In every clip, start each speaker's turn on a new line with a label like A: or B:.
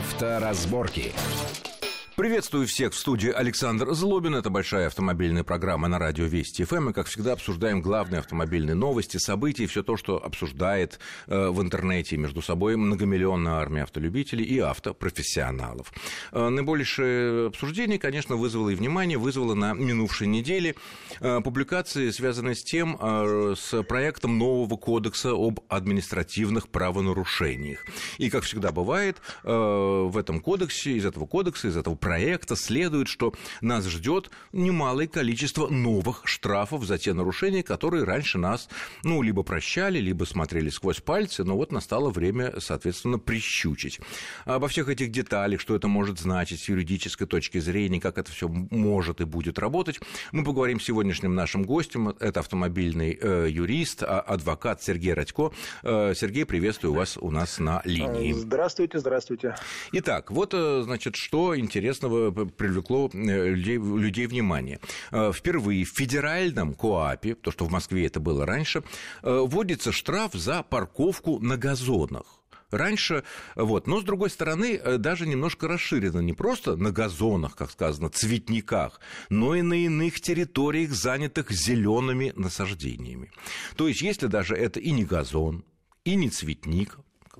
A: Авторазборки.
B: Приветствую всех в студии Александр Злобин. Это большая автомобильная программа на радио Вести ФМ. Мы, как всегда, обсуждаем главные автомобильные новости, события, все то, что обсуждает э, в интернете между собой многомиллионная армия автолюбителей и автопрофессионалов. Э, наибольшее обсуждение, конечно, вызвало и внимание, вызвало на минувшей неделе э, публикации, связанные с тем, с проектом нового кодекса об административных правонарушениях. И, как всегда бывает, в этом кодексе, из этого кодекса, из этого проекта следует, что нас ждет немалое количество новых штрафов за те нарушения, которые раньше нас, ну, либо прощали, либо смотрели сквозь пальцы, но вот настало время, соответственно, прищучить. Обо всех этих деталях, что это может значить с юридической точки зрения, как это все может и будет работать, мы поговорим с сегодняшним нашим гостем. Это автомобильный э, юрист, а, адвокат Сергей Радько. Э, Сергей, приветствую вас у нас на линии.
C: Здравствуйте, здравствуйте.
B: Итак, вот, э, значит, что интересно интересного привлекло э, людей, людей внимание. Э, впервые в федеральном КОАПе, то, что в Москве это было раньше, э, вводится штраф за парковку на газонах раньше. Вот. Но, с другой стороны, даже немножко расширено не просто на газонах, как сказано, цветниках, но и на иных территориях, занятых зелеными насаждениями. То есть, если даже это и не газон, и не цветник,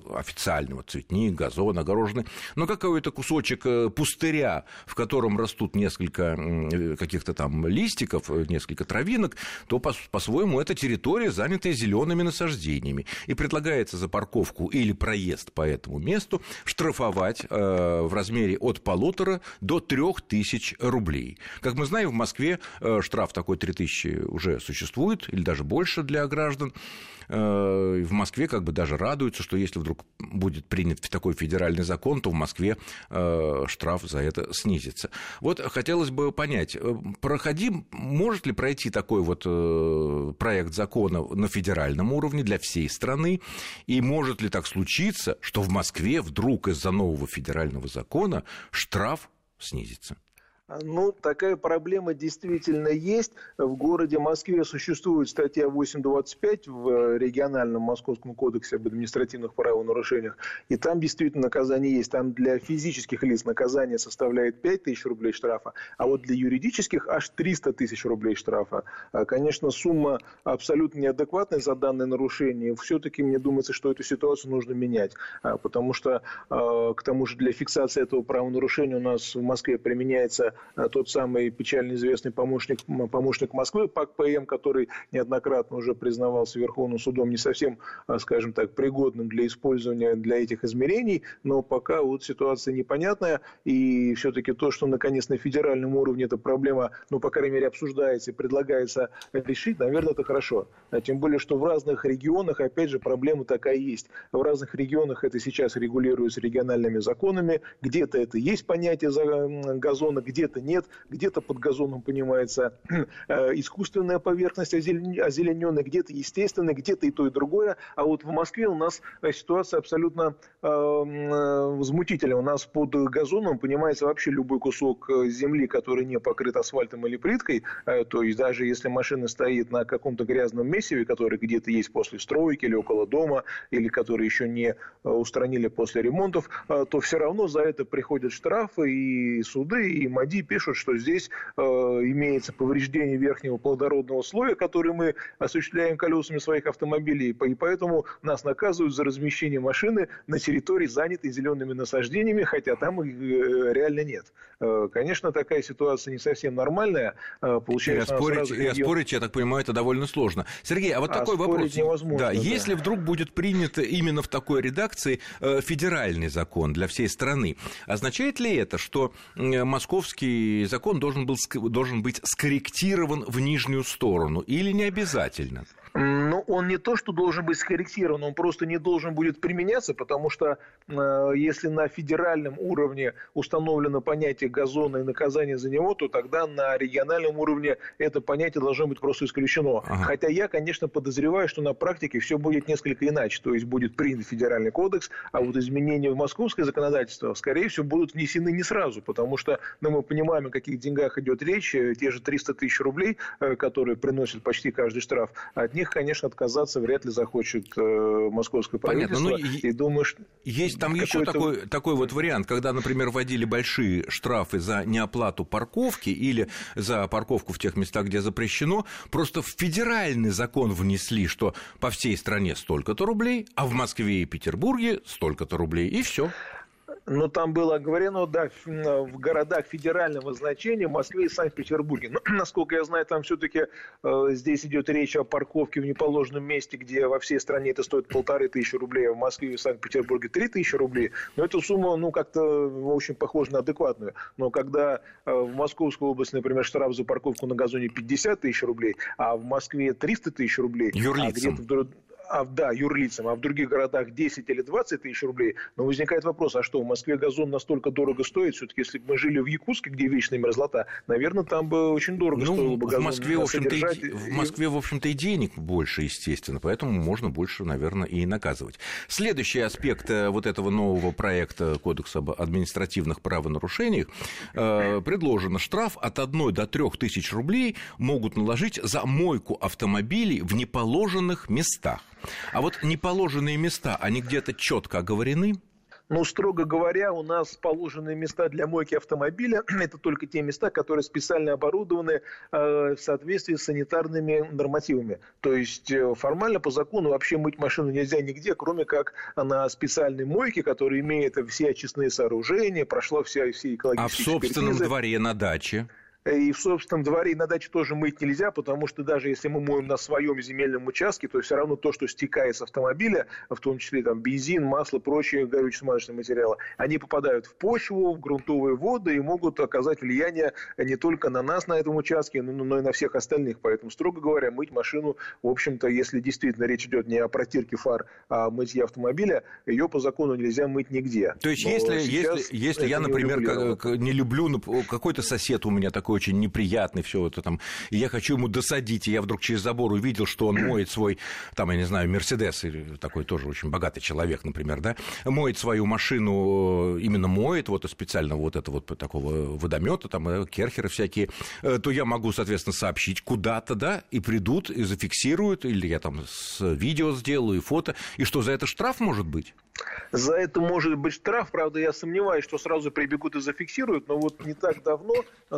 B: официального цветник, газон, огороженный, но какой-то кусочек э, пустыря, в котором растут несколько каких-то там листиков, э, несколько травинок, то по-своему это территория, занятая зелеными насаждениями. И предлагается за парковку или проезд по этому месту штрафовать э, в размере от полутора до трех тысяч рублей. Как мы знаем, в Москве штраф такой 3 тысячи уже существует, или даже больше для граждан. Э, в Москве как бы даже радуются, что если вдруг будет принят такой федеральный закон, то в Москве э, штраф за это снизится. Вот хотелось бы понять, э, проходим, может ли пройти такой вот проект закона на федеральном уровне для всей страны, и может ли так случиться, что в Москве вдруг из-за нового федерального закона штраф снизится?
C: Ну, такая проблема действительно есть. В городе Москве существует статья 8.25 в региональном Московском кодексе об административных правонарушениях. И там действительно наказание есть. Там для физических лиц наказание составляет 5 тысяч рублей штрафа, а вот для юридических аж 300 тысяч рублей штрафа. А, конечно, сумма абсолютно неадекватная за данное нарушение. Все-таки мне думается, что эту ситуацию нужно менять. А, потому что, а, к тому же, для фиксации этого правонарушения у нас в Москве применяется Э, тот самый печально известный помощник, помощник Москвы ПАК ПМ, который неоднократно уже признавался Верховным судом не совсем, э, скажем так, пригодным для использования для этих измерений, но пока вот ситуация непонятная, и все-таки то, что наконец на федеральном уровне эта проблема, ну, по крайней мере, обсуждается и предлагается решить, наверное, это хорошо. А тем более, что в разных регионах, опять же, проблема такая есть. В разных регионах это сейчас регулируется региональными законами, где-то это есть понятие газона, где-то где-то нет, где-то под газоном понимается э, искусственная поверхность озелененная, где-то естественная, где-то и то, и другое. А вот в Москве у нас э, ситуация абсолютно э, возмутительная. У нас под газоном понимается вообще любой кусок земли, который не покрыт асфальтом или плиткой. То есть даже если машина стоит на каком-то грязном месиве, который где-то есть после стройки или около дома, или который еще не устранили после ремонтов, то все равно за это приходят штрафы и суды, и МАДИ, пишут, что здесь э, имеется повреждение верхнего плодородного слоя, который мы осуществляем колесами своих автомобилей, и поэтому нас наказывают за размещение машины на территории, занятой зелеными насаждениями, хотя там их э, реально нет. Э, конечно, такая ситуация не совсем нормальная.
B: Э, получается, и оспорить, и оспорить, я так понимаю, это довольно сложно. Сергей, а вот а такой вопрос.
C: Невозможно,
B: да, да, если вдруг будет принят именно в такой редакции федеральный закон для всей страны, означает ли это, что московский и закон должен, был, должен быть скорректирован в нижнюю сторону или не обязательно?
C: Ну, он не то, что должен быть скорректирован, он просто не должен будет применяться, потому что э, если на федеральном уровне установлено понятие газона и наказание за него, то тогда на региональном уровне это понятие должно быть просто исключено. Ага. Хотя я, конечно, подозреваю, что на практике все будет несколько иначе. То есть будет принят федеральный кодекс, а вот изменения в московское законодательство, скорее всего, будут внесены не сразу, потому что ну, мы понимаем, о каких деньгах идет речь. Те же 300 тысяч рублей, э, которые приносят почти каждый штраф, от них них, конечно, отказаться вряд ли захочет э, московское правительство. Понятно,
B: ну, и думаю, что есть там еще такой, такой вот вариант, когда, например, вводили большие штрафы за неоплату парковки или за парковку в тех местах, где запрещено, просто в федеральный закон внесли, что по всей стране столько-то рублей, а в Москве и Петербурге столько-то рублей, и все.
C: Но там было говорено, да, в городах федерального значения, в Москве и Санкт-Петербурге. Но, насколько я знаю, там все-таки э, здесь идет речь о парковке в неположенном месте, где во всей стране это стоит полторы тысячи рублей, а в Москве и Санкт-Петербурге три тысячи рублей. Но эта сумма, ну, как-то, в общем, похожа на адекватную. Но когда э, в Московской области, например, штраф за парковку на газоне 50 тысяч рублей, а в Москве 300 тысяч рублей,
B: Юрлицам. а
C: где-то а, да, юрлицам, а в других городах 10 или 20 тысяч рублей, но возникает вопрос, а что, в Москве газон настолько дорого стоит? Все-таки, если бы мы жили в Якутске, где вечная мерзлота, наверное, там бы очень дорого ну, стоило бы газон
B: в Москве, в общем-то, и, в Москве, в общем-то, и денег больше, естественно, поэтому можно больше, наверное, и наказывать. Следующий аспект э, вот этого нового проекта Кодекса об административных правонарушениях э, предложено штраф от 1 до 3 тысяч рублей могут наложить за мойку автомобилей в неположенных местах. А вот неположенные места, они где-то четко оговорены?
C: Ну, строго говоря, у нас положенные места для мойки автомобиля – это только те места, которые специально оборудованы э, в соответствии с санитарными нормативами. То есть э, формально по закону вообще мыть машину нельзя нигде, кроме как на специальной мойке, которая имеет все очистные сооружения, прошла вся, все экологические
B: А в собственном экспертизы. дворе на даче?
C: И в собственном дворе на даче тоже мыть нельзя, потому что даже если мы моем на своем земельном участке, то все равно то, что стекает с автомобиля, в том числе там бензин, масло, прочие горюче-смазочные материалы, они попадают в почву, в грунтовые воды и могут оказать влияние не только на нас на этом участке, но, но и на всех остальных. Поэтому, строго говоря, мыть машину, в общем-то, если действительно речь идет не о протирке фар, а о мытье автомобиля, ее по закону нельзя мыть нигде.
B: То есть, если, если, если я, например, не, не люблю, какой-то сосед у меня такой такой очень неприятный, все это там, и я хочу ему досадить, и я вдруг через забор увидел, что он моет свой, там, я не знаю, Мерседес, такой тоже очень богатый человек, например, да, моет свою машину, э, именно моет, вот специально вот это вот такого водомета, там, э, керхеры всякие, э, то я могу, соответственно, сообщить куда-то, да, и придут, и зафиксируют, или я там с видео сделаю, и фото, и что, за это штраф может быть?
C: За это может быть штраф, правда, я сомневаюсь, что сразу прибегут и зафиксируют, но вот не так давно,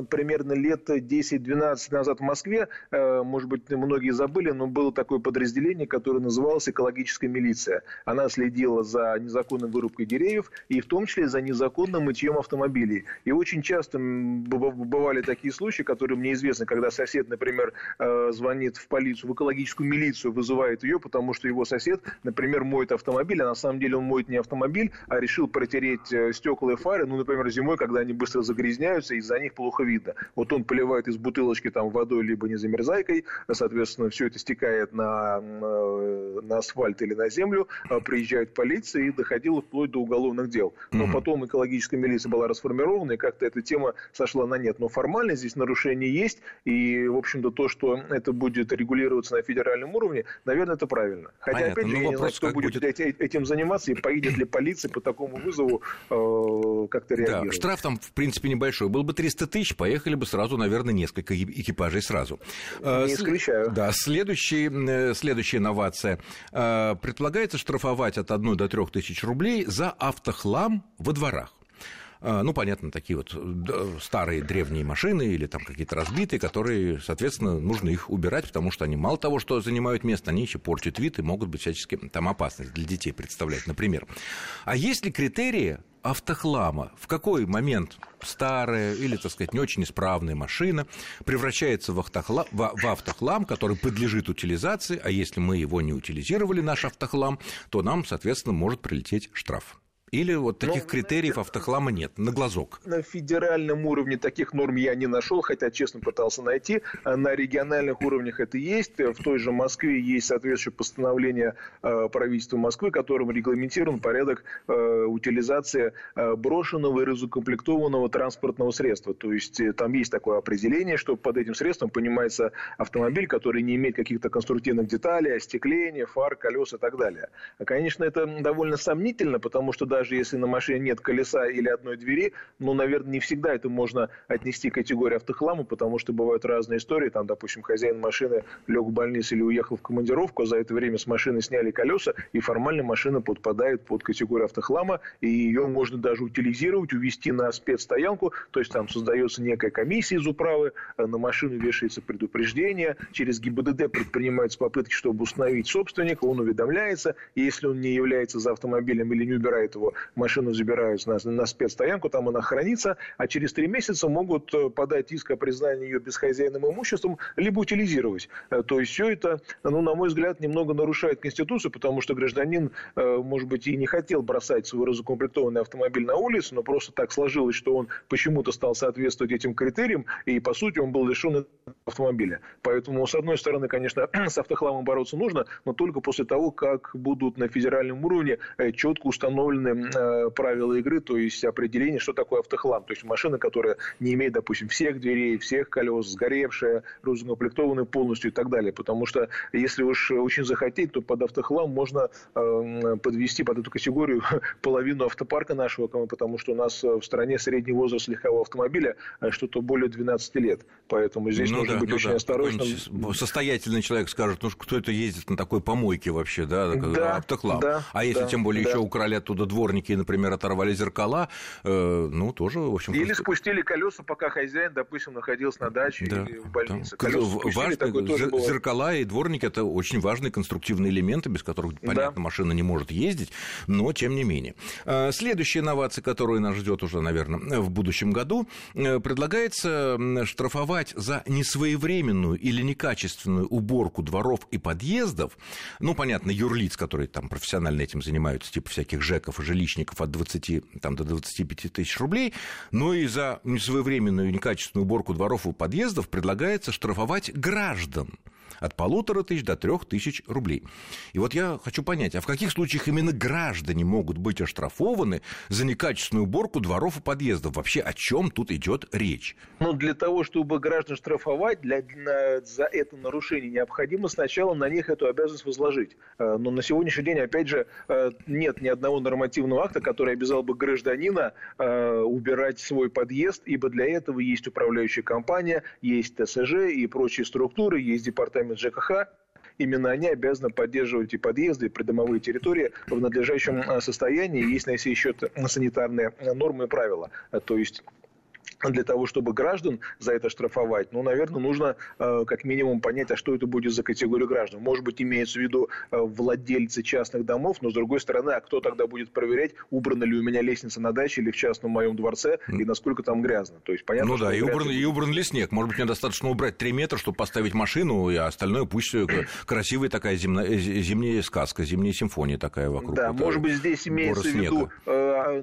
C: примерно лет 10-12 назад в Москве, э, может быть, многие забыли, но было такое подразделение, которое называлось «Экологическая милиция». Она следила за незаконной вырубкой деревьев и в том числе за незаконным мытьем автомобилей. И очень часто бывали такие случаи, которые мне известны, когда сосед, например, э, звонит в полицию, в экологическую милицию, вызывает ее, потому что его сосед, например, моет автомобиль, а на самом деле он моет не автомобиль, а решил протереть э, стекла и фары, ну, например, зимой, когда они быстро загрязняются, из-за них плохо видно. Вот он поливает из бутылочки там водой, либо не замерзайкой, соответственно, все это стекает на, на асфальт или на землю, приезжает полиция и доходило вплоть до уголовных дел. Но потом экологическая милиция была расформирована, и как-то эта тема сошла на нет. Но формально здесь нарушение есть, и, в общем-то, то, что это будет регулироваться на федеральном уровне, наверное, это правильно. Хотя, Понятно. опять же, ну, я не знаю, кто будет, будет этим заниматься, и поедет ли полиция по такому вызову э, как-то реагировать.
B: Да, штраф там, в принципе, небольшой. Был бы 300 тысяч, поехали бы сразу, наверное, несколько экипажей сразу.
C: Э, не исключаю.
B: Да, следующий, э, следующая инновация. Э, предполагается штрафовать от 1 до 3 тысяч рублей за автохлам во дворах. Ну, понятно, такие вот старые древние машины или там какие-то разбитые, которые, соответственно, нужно их убирать, потому что они мало того, что занимают место, они еще портят вид и могут быть всячески там опасность для детей представлять, например. А есть ли критерии автохлама. В какой момент старая или, так сказать, не очень исправная машина превращается в, автохлам, в автохлам, который подлежит утилизации, а если мы его не утилизировали, наш автохлам, то нам, соответственно, может прилететь штраф. Или вот таких ну, критериев автохлама нет, на глазок?
C: На федеральном уровне таких норм я не нашел, хотя честно пытался найти. На региональных уровнях это есть. В той же Москве есть соответствующее постановление э, правительства Москвы, которым регламентирован порядок э, утилизации э, брошенного и разукомплектованного транспортного средства. То есть там есть такое определение, что под этим средством понимается автомобиль, который не имеет каких-то конструктивных деталей, остекления, фар, колес и так далее. Конечно, это довольно сомнительно, потому что даже даже если на машине нет колеса или одной двери, ну, наверное, не всегда это можно отнести к категории автохлама, потому что бывают разные истории. Там, допустим, хозяин машины лег в больницу или уехал в командировку, а за это время с машины сняли колеса, и формально машина подпадает под категорию автохлама, и ее можно даже утилизировать, увезти на спецстоянку, то есть там создается некая комиссия из управы, э, на машину вешается предупреждение, через ГИБДД предпринимаются попытки, чтобы установить собственника, он уведомляется, и если он не является за автомобилем или не убирает его, машину забирают на, на спецстоянку, там она хранится, а через три месяца могут э, подать иск о признании ее безхозяйным имуществом, либо утилизировать. Э, то есть все это, ну, на мой взгляд, немного нарушает Конституцию, потому что гражданин, может быть, и не хотел бросать свой разукомплектованный автомобиль на улицу, но просто так сложилось, что он почему-то стал соответствовать этим критериям, и, по сути, он был лишен автомобиля. Поэтому, с одной стороны, конечно, с автохламом бороться нужно, но только после того, как будут на федеральном уровне э, четко установлены э, правила игры, то есть определение, что такое автохлам. То есть машина, которая не имеет, допустим, всех дверей, всех колес, сгоревшая, разукомплектованная полностью и так далее. Потому что, если уж очень захотеть, то под автохлам можно э, подвести под эту категорию половину автопарка нашего, потому что у нас в стране средний возраст легкового автомобиля что-то более 12 лет. Поэтому здесь ну, нужно да, быть ну, очень да. осторожным.
B: Состоятельный человек скажет, ну кто это ездит на такой помойке вообще, да, да автоклав. Да, а если да, тем более да. еще украли оттуда дворники например, оторвали зеркала, э, ну тоже, в общем...
C: Или спустили колеса, пока хозяин, допустим, находился на даче да, или в больнице. Да. Важно,
B: такое тоже зеркала и дворники – это очень важные конструктивные элементы, без которых, понятно, да. машина не может ездить, но тем не менее. Э, следующая инновация, которая нас ждет уже, наверное, в будущем году, э, предлагается штрафовать за несвоевременную или некачественную уборку дворов и подъездов, ну, понятно, юрлиц, которые там профессионально этим занимаются, типа всяких ЖЭКов и жилищников от 20 там, до 25 тысяч рублей, но и за несвоевременную некачественную уборку дворов и подъездов предлагается штрафовать граждан от полутора тысяч до трех тысяч рублей. И вот я хочу понять, а в каких случаях именно граждане могут быть оштрафованы за некачественную уборку дворов и подъездов? Вообще о чем тут идет речь?
C: Ну, для того, чтобы граждан штрафовать для, для, за это нарушение, необходимо сначала на них эту обязанность возложить. Э, но на сегодняшний день, опять же, э, нет ни одного нормативного акта, который обязал бы гражданина э, убирать свой подъезд, ибо для этого есть управляющая компания, есть ТСЖ и прочие структуры, есть департамент департамент ЖКХ, именно они обязаны поддерживать и подъезды, и придомовые территории в надлежащем э, состоянии, есть на сей счет санитарные нормы и правила. То есть для того, чтобы граждан за это штрафовать, ну, наверное, нужно э, как минимум понять, а что это будет за категория граждан. Может быть, имеется в виду э, владельцы частных домов, но, с другой стороны, а кто тогда будет проверять, убрана ли у меня лестница на даче или в частном моем дворце, и насколько там грязно. То есть, понятно,
B: ну да, и убран, и убран ли снег. Может быть, мне достаточно убрать 3 метра, чтобы поставить машину, и остальное пусть красивая такая земная, э, зимняя сказка, зимняя симфония такая вокруг.
C: Да, может быть, здесь имеется в виду э,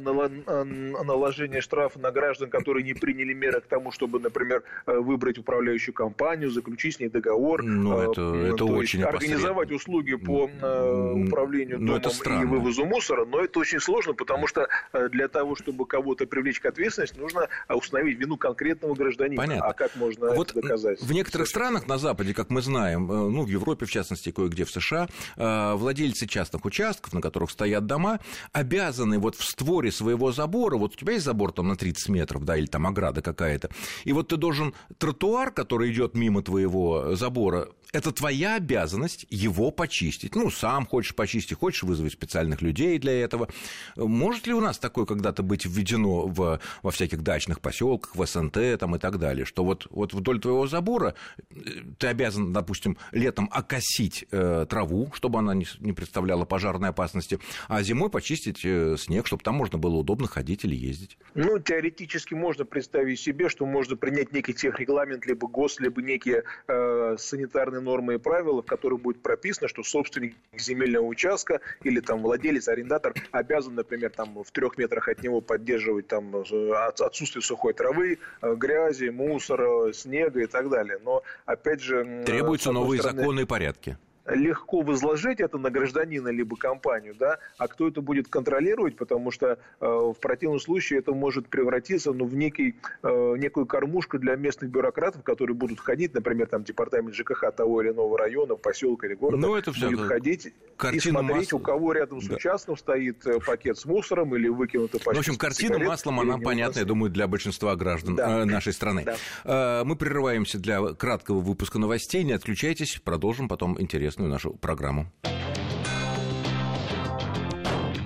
C: наложение штрафа на граждан, которые не приняли меры к тому, чтобы, например, э, выбрать управляющую компанию, заключить с ней договор,
B: ну, это, э, это очень
C: организовать услуги по э, управлению ну, домом и вывозу мусора, но это очень сложно, потому что для того, чтобы кого-то привлечь к ответственности, нужно установить вину конкретного гражданина.
B: Понятно.
C: А как можно вот это доказать?
B: В некоторых странах на Западе, как мы знаем, ну, в Европе, в частности, кое-где в США, владельцы частных участков, на которых стоят дома, обязаны вот в створе своего забора, вот у тебя есть забор там на 30 метров, да, или там ограда какая-то. И вот ты должен тротуар, который идет мимо твоего забора, это твоя обязанность его почистить. Ну, сам хочешь почистить, хочешь вызвать специальных людей для этого. Может ли у нас такое когда-то быть введено в, во всяких дачных поселках, в СНТ там, и так далее, что вот, вот вдоль твоего забора э, ты обязан, допустим, летом окосить э, траву, чтобы она не, не представляла пожарной опасности, а зимой почистить э, снег, чтобы там можно было удобно ходить или ездить?
C: Ну, теоретически можно представить себе, что можно принять некий техрегламент, либо ГОС, либо некие э, санитарные нормы и правила, в которых будет прописано, что собственник земельного участка или там владелец, арендатор обязан, например, там в трех метрах от него поддерживать там отсутствие сухой травы, э, грязи, мусора, снега и так далее. Но опять же...
B: Требуются новые стороны... законы и порядки.
C: Легко возложить это на гражданина либо компанию, да, а кто это будет контролировать, потому что э, в противном случае это может превратиться ну, в некий, э, некую кормушку для местных бюрократов, которые будут ходить, например, там департамент ЖКХ того или иного района, поселка или города,
B: ну, это все
C: будет ходить и смотреть, масла. у кого рядом с да. участком стоит э, пакет с мусором или выкинутый пакет.
B: В общем, картина маслом, она понятна, я думаю, для большинства граждан да. Э, нашей страны. Да. Э, мы прерываемся для краткого выпуска новостей, не отключайтесь, продолжим потом интересно интересную нашу программу.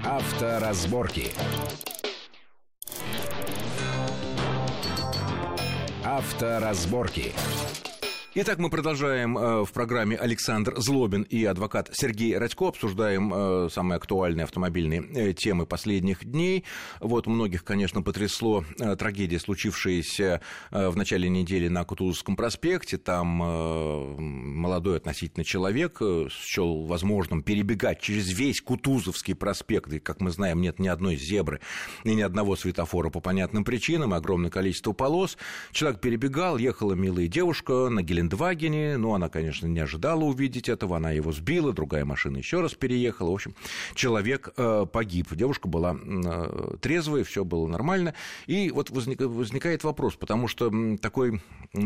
A: Авторазборки. Авторазборки.
B: Итак, мы продолжаем э, в программе Александр Злобин и адвокат Сергей Радько. Обсуждаем э, самые актуальные автомобильные э, темы последних дней. Вот многих, конечно, потрясло трагедия, случившаяся в начале недели на Кутузовском проспекте. Там молодой относительно человек счел возможным перебегать через весь Кутузовский проспект. И, как мы знаем, нет ни одной зебры и ни одного светофора по понятным причинам, огромное количество полос. Человек перебегал, ехала милая девушка на Гелен Гелендвагене. Ну, она, конечно, не ожидала увидеть этого. Она его сбила, другая машина еще раз переехала. В общем, человек э, погиб. Девушка была э, трезвая, все было нормально. И вот возник, возникает вопрос, потому что такой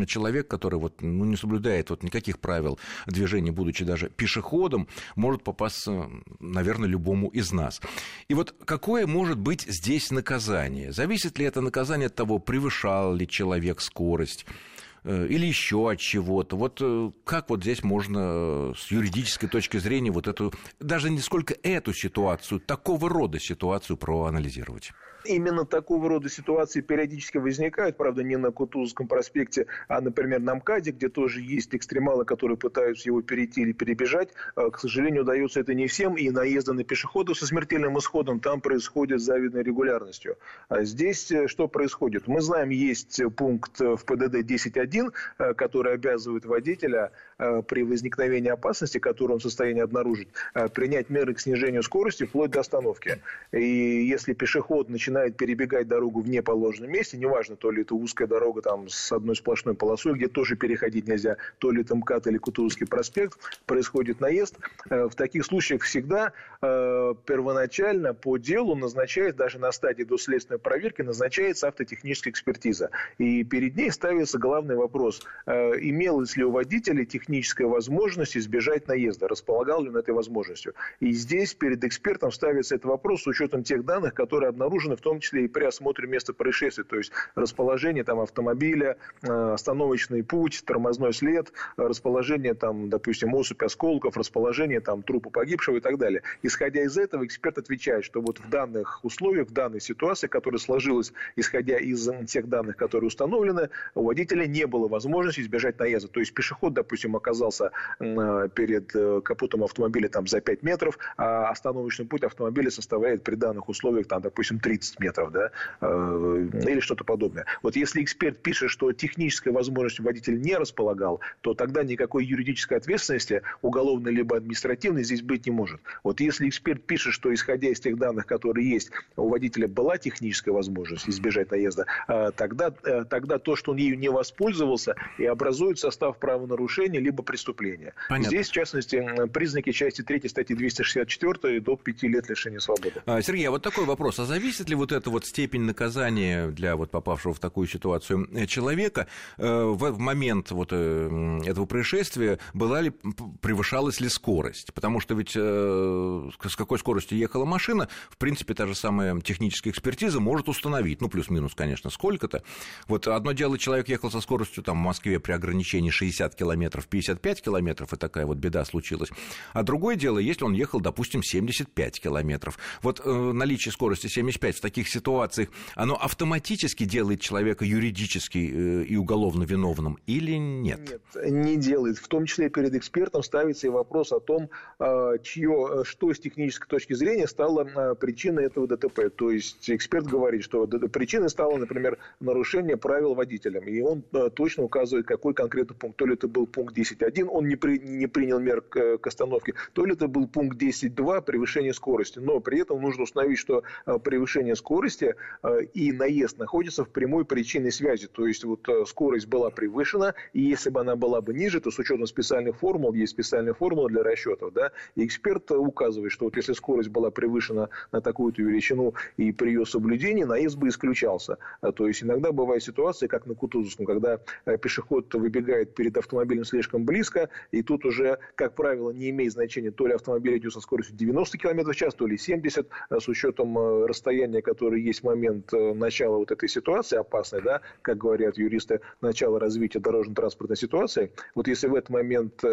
B: человек, который вот, ну, не соблюдает вот никаких правил движения, будучи даже пешеходом, может попасться, наверное, любому из нас. И вот какое может быть здесь наказание? Зависит ли это наказание от того, превышал ли человек скорость? Э, или еще от чего-то. Вот э, как вот здесь можно э, с юридической точки зрения вот эту, даже не сколько эту ситуацию, такого рода ситуацию проанализировать?
C: Именно такого рода ситуации периодически возникают, правда, не на Кутузовском проспекте, а, например, на МКАДе, где тоже есть экстремалы, которые пытаются его перейти или перебежать. К сожалению, удается это не всем, и наезды на пешеходов со смертельным исходом там происходят с завидной регулярностью. А здесь что происходит? Мы знаем, есть пункт в ПДД 10.1, э, который обязывает водителя э, при возникновении опасности, которую он в состоянии обнаружить, принять меры к снижению скорости вплоть до остановки. И если пешеход начинает перебегать дорогу в неположенном месте, неважно, то ли это узкая дорога там с одной сплошной полосой, где тоже переходить нельзя, то ли это МКАД или Кутузовский проспект, происходит наезд. Э, в таких случаях всегда э, первоначально по делу назначает, даже на стадии доследственной проверки, назначается автотехническая экспертиза. И перед ней ставится главный вопрос, э, имелась ли у водителя техническая возможность избежать наезда, располагал ли он этой возможностью. И здесь перед экспертом ставится этот вопрос с учетом тех данных, которые обнаружены в том числе и при осмотре места происшествия, то есть расположение там автомобиля, э, остановочный путь, тормозной след, расположение там, допустим, осыпь осколков, расположение там трупа погибшего и так далее. Исходя из этого, эксперт отвечает, что вот в данных условиях, в данной ситуации, которая сложилась, исходя из тех данных, которые установлены, у водителя не было возможности избежать наезда. То есть пешеход, допустим, оказался э, перед э, капотом автомобиля там за 5 метров, а остановочный путь автомобиля составляет при данных условиях, там, допустим, 30 30 метров, да, э, или что-то подобное. Вот если эксперт пишет, что технической возможностью водитель не располагал, то тогда никакой юридической ответственности, уголовной либо административной, здесь быть не может. Вот если эксперт пишет, что исходя из тех данных, которые есть, у водителя была техническая возможность избежать наезда, тогда, тогда то, что он ею не воспользовался, и образует состав правонарушения либо преступления. Понятно. Здесь, в частности, признаки части 3 статьи 264 до 5 лет лишения свободы.
B: А, Сергей, а вот такой вопрос. А зависит ли вот эта вот степень наказания для вот попавшего в такую ситуацию э, человека э, в момент вот э, этого происшествия была ли, превышалась ли скорость? Потому что ведь с какой скоростью ехала машина, в принципе, та же самая техническая экспертиза может установить, ну, плюс-минус, конечно, сколько-то. Вот одно дело, человек ехал со скоростью там в Москве при ограничении 60 километров, 55 километров, и такая вот беда случилась. А другое дело, если он ехал, допустим, 75 километров. Вот наличие скорости 75 в таких ситуациях, оно автоматически делает человека юридически э, и уголовно виновным или нет?
C: Нет, не делает. В том числе перед экспертом ставится и вопрос о том, а, чье, что с технической точки зрения стало а, причиной этого ДТП. То есть эксперт говорит, что причиной стало, например, нарушение правил водителем. И он а, точно указывает, какой конкретно пункт. То ли это был пункт 10.1, он не, при, не принял мер к, к остановке, то ли это был пункт 10.2, превышение скорости. Но при этом нужно установить, что превышение скорости и наезд находятся в прямой причинной связи. То есть вот скорость была превышена, и если бы она была бы ниже, то с учетом специальных формул, есть специальная формула для расчетов, да, и эксперт указывает, что вот если скорость была превышена на такую-то величину и при ее соблюдении, наезд бы исключался. То есть иногда бывает ситуация, как на Кутузовском, когда э, пешеход выбегает перед автомобилем слишком близко, и тут уже, как правило, не имеет значения, то ли автомобиль идет со скоростью 90 км в час, то ли 70, э, с учетом э, расстояния, которое есть в момент начала вот этой ситуации опасной, да, как говорят юристы, начала развития дорожно-транспортной ситуации. Вот если в этот момент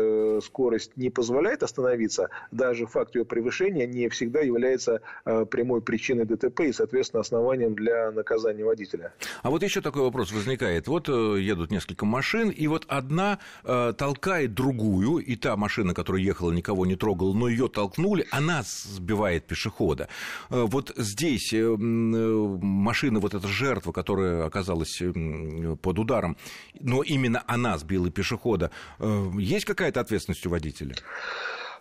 C: скорость не позволяет остановиться, даже факт ее превышения не всегда является прямой причиной ДТП и, соответственно, основанием для наказания водителя.
B: А вот еще такой вопрос возникает. Вот э, едут несколько машин, и вот одна э, толкает другую, и та машина, которая ехала, никого не трогала, но ее толкнули, она сбивает пешехода. Э, вот здесь э, э, машина, вот эта жертва, которая оказалась э, под ударом, но именно она сбила пешехода, э, есть какая-то ответственность у водителя?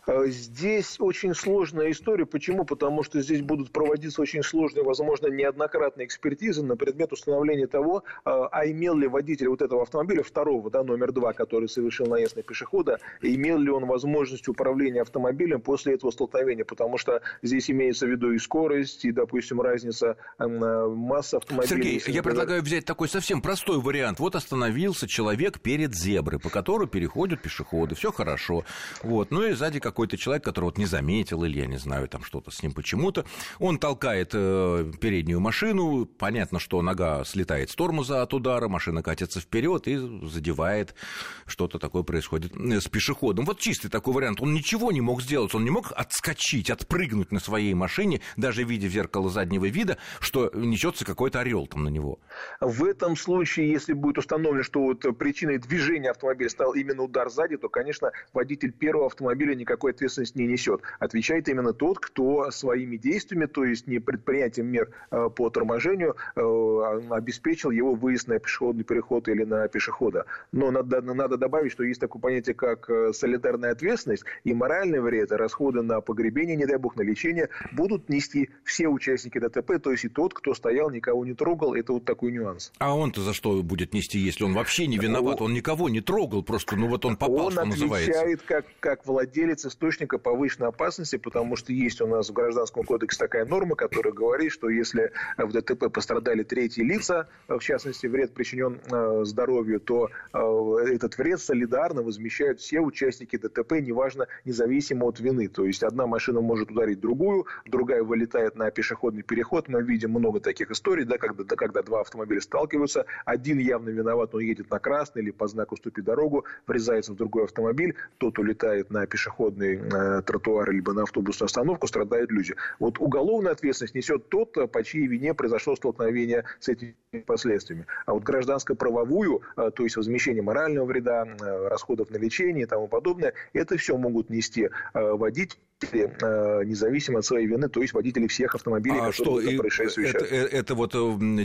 C: Э, здесь очень сложная история. Почему? Потому что здесь будут проводиться очень сложные, возможно, неоднократные экспертизы на предмет установления того, э, а имел ли водитель вот этого автомобиля, второго, да, номер два, который совершил наезд на пешехода, имел ли он возможность управления автомобилем после этого столкновения. Потому что здесь имеется в виду и скорость, и, допустим, разница э, массы автомобилей.
B: Сергей, я предлагаю взять такой совсем простой вариант. Вот остановился человек перед зеброй, по которой переходят пешеходы. Все хорошо. Вот. Ну и сзади как какой-то человек, который вот не заметил, или я не знаю, там что-то с ним почему-то, он толкает э, переднюю машину, понятно, что нога слетает с тормоза от удара, машина катится вперед и задевает, что-то такое происходит э, с пешеходом. Вот чистый такой вариант, он ничего не мог сделать, он не мог отскочить, отпрыгнуть на своей машине, даже видя в зеркало заднего вида, что несется какой-то орел там на него.
C: В этом случае, если будет установлено, что вот причиной движения автомобиля стал именно удар сзади, то, конечно, водитель первого автомобиля никакой никакой ответственности не несет. Отвечает именно тот, кто своими действиями, то есть не предприятием мер э, по торможению, э, обеспечил его выезд на пешеходный переход или на пешехода. Но надо, надо добавить, что есть такое понятие, как э, солидарная ответственность и моральный вред, расходы на погребение, не дай бог, на лечение, будут нести все участники ДТП, то есть и тот, кто стоял, никого не трогал. Это вот такой нюанс.
B: А он-то за что будет нести, если он вообще не виноват? Он никого не трогал, просто, ну вот он попал,
C: он
B: что называется.
C: Он отвечает как, как владелец источника повышенной опасности, потому что есть у нас в Гражданском кодексе такая норма, которая говорит, что если в ДТП пострадали третьи лица, в частности, вред причинен э, здоровью, то э, этот вред солидарно возмещают все участники ДТП, неважно, независимо от вины. То есть одна машина может ударить другую, другая вылетает на пешеходный переход. Мы видим много таких историй, да, когда, когда два автомобиля сталкиваются, один явно виноват, он едет на красный или по знаку «Ступи дорогу», врезается в другой автомобиль, тот улетает на пешеходный пешеходный тротуар либо на автобусную остановку, страдают люди. Вот уголовную ответственность несет тот, по чьей вине произошло столкновение с этими последствиями. А вот гражданско-правовую, э, то есть возмещение морального вреда, э, расходов на лечение и тому подобное, это все могут нести э, водители независимо от своей вины, то есть водители всех автомобилей,
B: а что, и это, это вот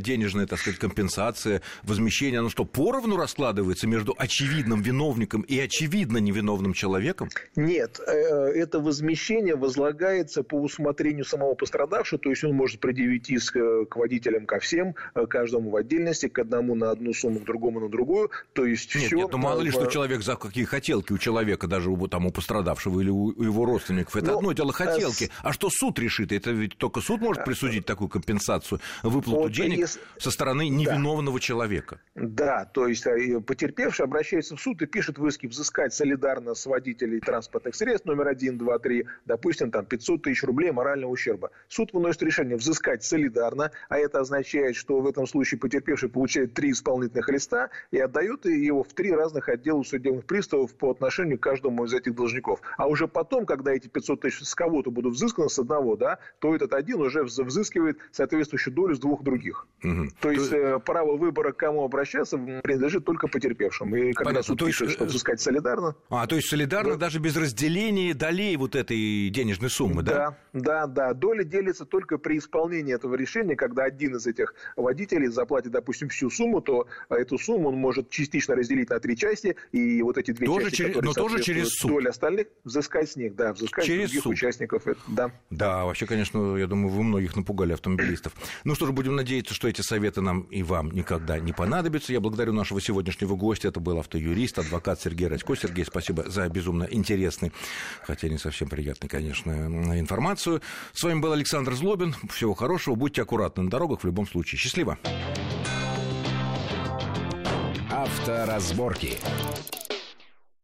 B: денежная, так сказать, компенсация, возмещение, оно что, поровну раскладывается между очевидным виновником и очевидно невиновным человеком?
C: Нет, это возмещение возлагается по усмотрению самого пострадавшего, то есть он может предъявить иск к водителям ко всем, каждому каждому в отдельности, к одному на одну сумму, к другому на другую. То есть
B: нет,
C: все.
B: Нет, ну мало ли, что человек за какие хотелки у человека, даже у, там, у пострадавшего или у его родственников. Это ну, одно дело хотелки. С... А что суд решит? Это ведь только суд может присудить такую компенсацию, выплату вот денег если... со стороны невиновного да. человека.
C: Да, то есть э, потерпевший обращается в суд и пишет в иске взыскать солидарно с водителей транспортных средств номер один, два, три, допустим, там 500 тысяч рублей морального ущерба. Суд выносит решение взыскать солидарно, а это означает, что в этом случае потерпевший получает три исполнительных листа и отдает его в три разных отдела судебных приставов по отношению к каждому из этих должников. А уже потом, когда эти 500 тысяч с кого-то будут взысканы с одного, да, то этот один уже взыскивает соответствующую долю с двух других. Угу. То есть то... право выбора, к кому обращаться, принадлежит только потерпевшим. И когда Понятно. суд то пишет, есть... что э, взыскать солидарно...
B: А, то есть солидарно да. даже без разделения деление долей вот этой денежной суммы,
C: да? Да, да, да. Доля делится только при исполнении этого решения, когда один из этих водителей заплатит, допустим, всю сумму, то эту сумму он может частично разделить на три части, и вот эти две
B: тоже
C: части,
B: через, но тоже через суд.
C: доля остальных, взыскать с них, да, взыскать
B: через
C: других
B: суд.
C: участников. Да.
B: да, вообще, конечно, я думаю, вы многих напугали автомобилистов. Ну что ж, будем надеяться, что эти советы нам и вам никогда не понадобятся. Я благодарю нашего сегодняшнего гостя. Это был автоюрист, адвокат Сергей Радько. Сергей, спасибо за безумно интересный, хотя не совсем приятный, конечно, информацию. С вами был Александр Злобин. Всего хорошего. Будьте аккуратны на дорогах в любом случае. Счастливо.
A: Авторазборки.